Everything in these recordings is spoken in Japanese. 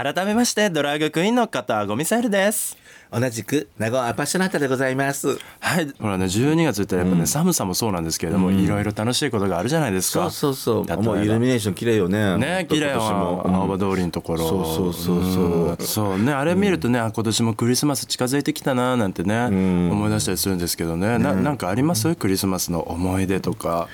改めましてドラッグクイーンの加藤アゴミサイルです。同じく名護アパッショナータでございます。はい。ほらね12月ってやっぱね、寒さもそうなんですけれども、いろいろ楽しいことがあるじゃないですか。そうそうそう。もうイルミネーション綺麗よね。ね綺麗今年も。は青葉通りのところ、そうそうそうそう。ん。そうね。あれ見るとね、あ今年もクリスマス近づいてきたななんてね、思い出したりするんですけどね。ななんかあります？クリスマスの思い出とか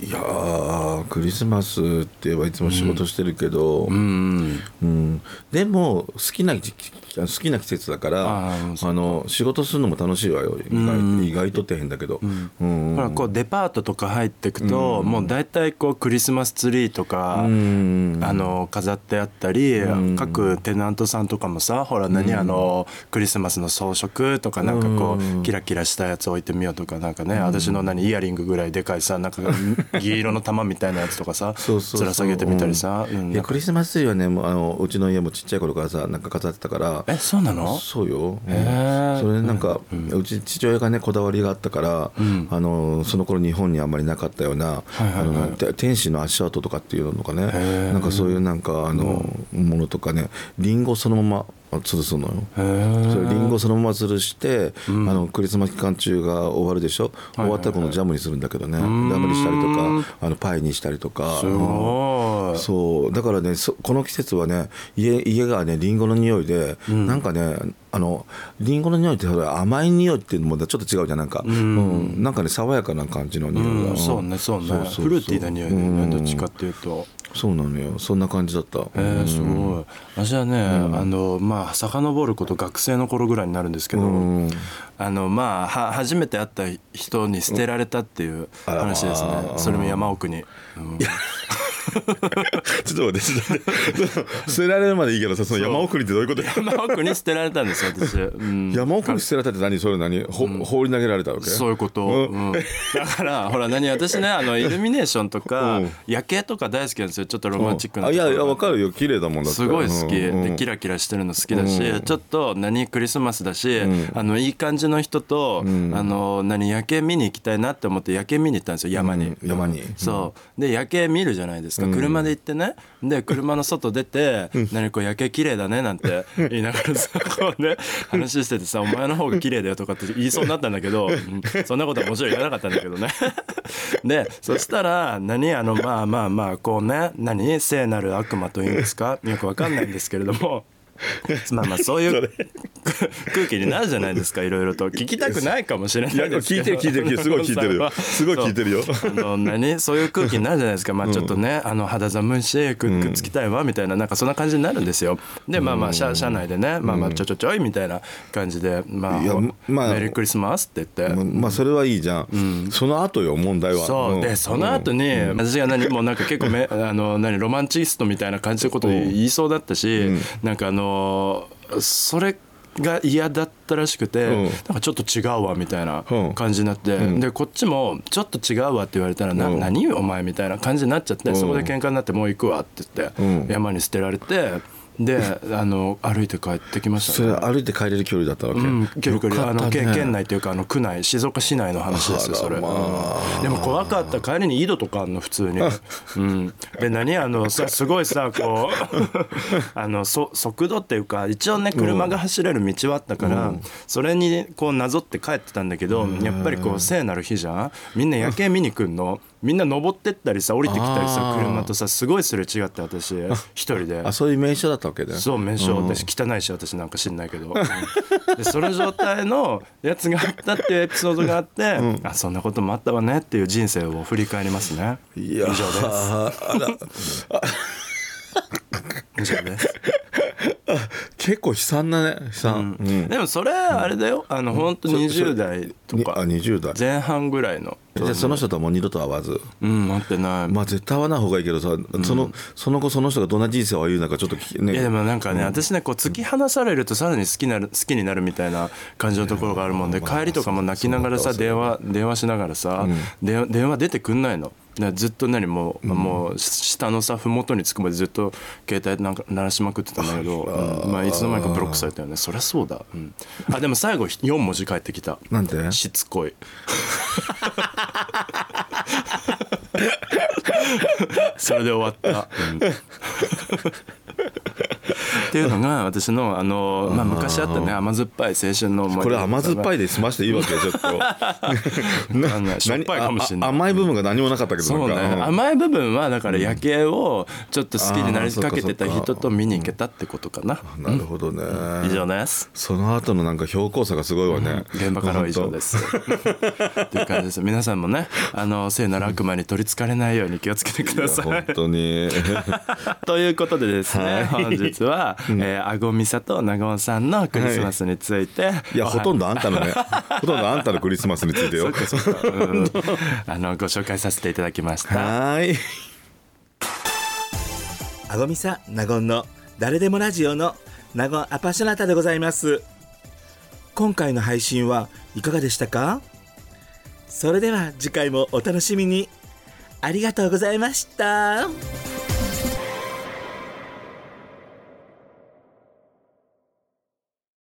いやークリスマスって言えばいつも仕事してるけど、うんうんでも好きな時期好きな季節だからあの仕事するのも楽しいわよ。意外,、意外とって変だけど、うん。ほらこうデパートとか入ってくと、もう大体こうクリスマスツリーとか、うんあの飾ってあったり、各テナントさんとかもさほら何、あのクリスマスの装飾とかなんかこう、キラキラしたやつ置いてみようとかなんかね、私の何イヤリングぐらいでかいさなんか 銀色の玉みたいなやつとかさそうそうそう。つら下げてみたりさ、うん。いやクリスマスツリーはねもうあのうちの家もちっちゃい頃からさなんか飾ってたからえそうなの？そうよ、それでなんか、うち父親がねこだわりがあったから、あのその頃日本にあんまりなかったような、あのて天使の足跡とかっていうのかねなんかそういうなんかあの、ものとかねリンゴそのまま吊るすのよ。それリンゴそのまま吊るして、あのクリスマス期間中が終わるでしょ、終わったらこのジャムにするんだけどね、ジャムにしたりとかあのパイにしたりとか。すごいそう。だからねそこの季節はね家家がねリンゴの匂いで、なんかねあのリンゴの匂いって甘い匂いっていうのもちょっと違うじゃんなんか、うん。なんかね爽やかな感じの匂い。が、うん。そうねそうね。フルーティーな匂いだよねどっちかっていうと。そうなのよ。そんな感じだった、えー、すごい。私はね、あのまあ遡ること学生の頃ぐらいになるんですけど、ん。あのまあは初めて会った人に捨てられたっていう話ですね、それも山奥に、うんちょっと待って 捨てられるまでいいけどさその山奥にってどういうこと 山奥に捨てられたんですよ私、うん、山奥に捨てられたって何？それ何？ほ、放り投げられたわけ？そういうこと、うん。だからほら何私ねあの イルミネーションとか、うん。夜景とか大好きなんですよ。ちょっとロマンチックないやいやわかるよ。綺麗だもんだって。すごい好き、うん。うん。でキラキラしてるの好きだし、ちょっと何クリスマスだし、あのいい感じの人と、あの何夜景見に行きたいなって思って夜景見に行ったんですよ山に、うん。山に。そう。で夜景見るじゃないですか、車で行ってね。で車の外出て「何こう夜景綺麗だね」なんて言いながらさこうね話しててさ「お前の方が綺麗だよ」とかって言いそうになったんだけど、うん。そんなことはもちろん言わなかったんだけどね。でそしたら何あのまあまあまあこうね何？聖なる悪魔というんですか？よくわかんないんですけれども。まあまあそういう空気になるじゃないですかいろいろと。聞きたくないかもしれないです聞いてる聞いてる聞いてる。すごい聞いてるよ。すごい聞いてるよ。そう。あの何そういう空気になるじゃないですか。まあちょっとね、あの肌寒いしくくっつきたいわみたいななんかそんな感じになるんですよ。でまあまあ車車内でねまあまあちょちょちょいみたいな感じでまあまあメリークリスマスって言って。まあそれはいいじゃん、その後よ問題は。そう。でその後に私が何もうなんか結構め あの何ロマンチストみたいな感じのこと言いそうだったしなんかあのそれが嫌だったらしくてん。なんかちょっと違うわみたいなうん。感じになってでこっちもちょっと違うわって言われたらなうん。何お前みたいな感じになっちゃってそこで喧嘩になってもう行くわって言ってうん。山に捨てられてであの歩いて帰ってきましたそねれ歩いて帰れる距離だったわけ、うん、距離距離。あの県県内というかあの区内静岡市内の話ですよそれ、まあ。うん。でも怖かった帰りに井戸とかあんの普通に、うん、で何あの さすごいさこう あのそ速度っていうか一応ね車が走れる道はあったから、それにこうなぞって帰ってたんだけど、やっぱりこう聖なる日じゃん。みんな夜景見に来んの？みんな登ってったりさ降りてきたりさ車とさすごいすれ違って私一人で。あそういう名所だったわけだよ。そう名称私汚いし私なんか知んないけど、うん。でその状態のやつがあったっていうエピソードがあって、あそんなこともあったわねっていう人生を振り返りますね。以上です。以上です結構悲惨なね悲惨、うん。でもそれあれだよ。あの本当20代とにあか20代前半ぐらいの。じゃあその人とはもう二度と会わず。うん待ってない。まあ絶対会わない方がいいけどさ、そのその後その人がどんな人生を歩むのかちょっと聞きね。いやでもなんかね、私ねこう突き放されるとさらに好きなる好きになるみたいな感じのところがあるもんで帰りとかも泣きながらさ電話電話しながらさ、電話電話出てくんないの。ずっと何もう、もう下のさ麓につくまでずっと携帯なんか鳴らしまくってたんだけど、うん。まあ、いつの間にかブロックされたよね。そりゃそうだ、うん、あでも最後4文字返ってきた。なんでしつこい。それで終わった、うんっていうのが 私のあの、まあ、昔あったね甘酸っぱい青春の思い出これ甘酸っぱいで済ましていいわけちょっと。しょっぱいかもしれない。甘い部分が何もなかったけどそうね。甘い部分はだから夜景をちょっと好きになりかけてた人と見に行けたってことかな、なるほどね、以上です。その後のなんか標高差がすごいわね、現場からは以上です。っていう感じです。皆さんもね、あの聖なる悪魔に取りつかれないように気をつけてくださ本い。当に。ということでですね、はい。本日は、えー、あごみさとなごんさんのクリスマスについて、い。やほとんどあんたのね ほとんどあんたのクリスマスについてよ。うん。あのご紹介させていただきました。はーい。あごみさなごんの誰でもラジオのなごんアパショナタでございます。今回の配信はいかがでしたか？それでは次回もお楽しみに。ありがとうございました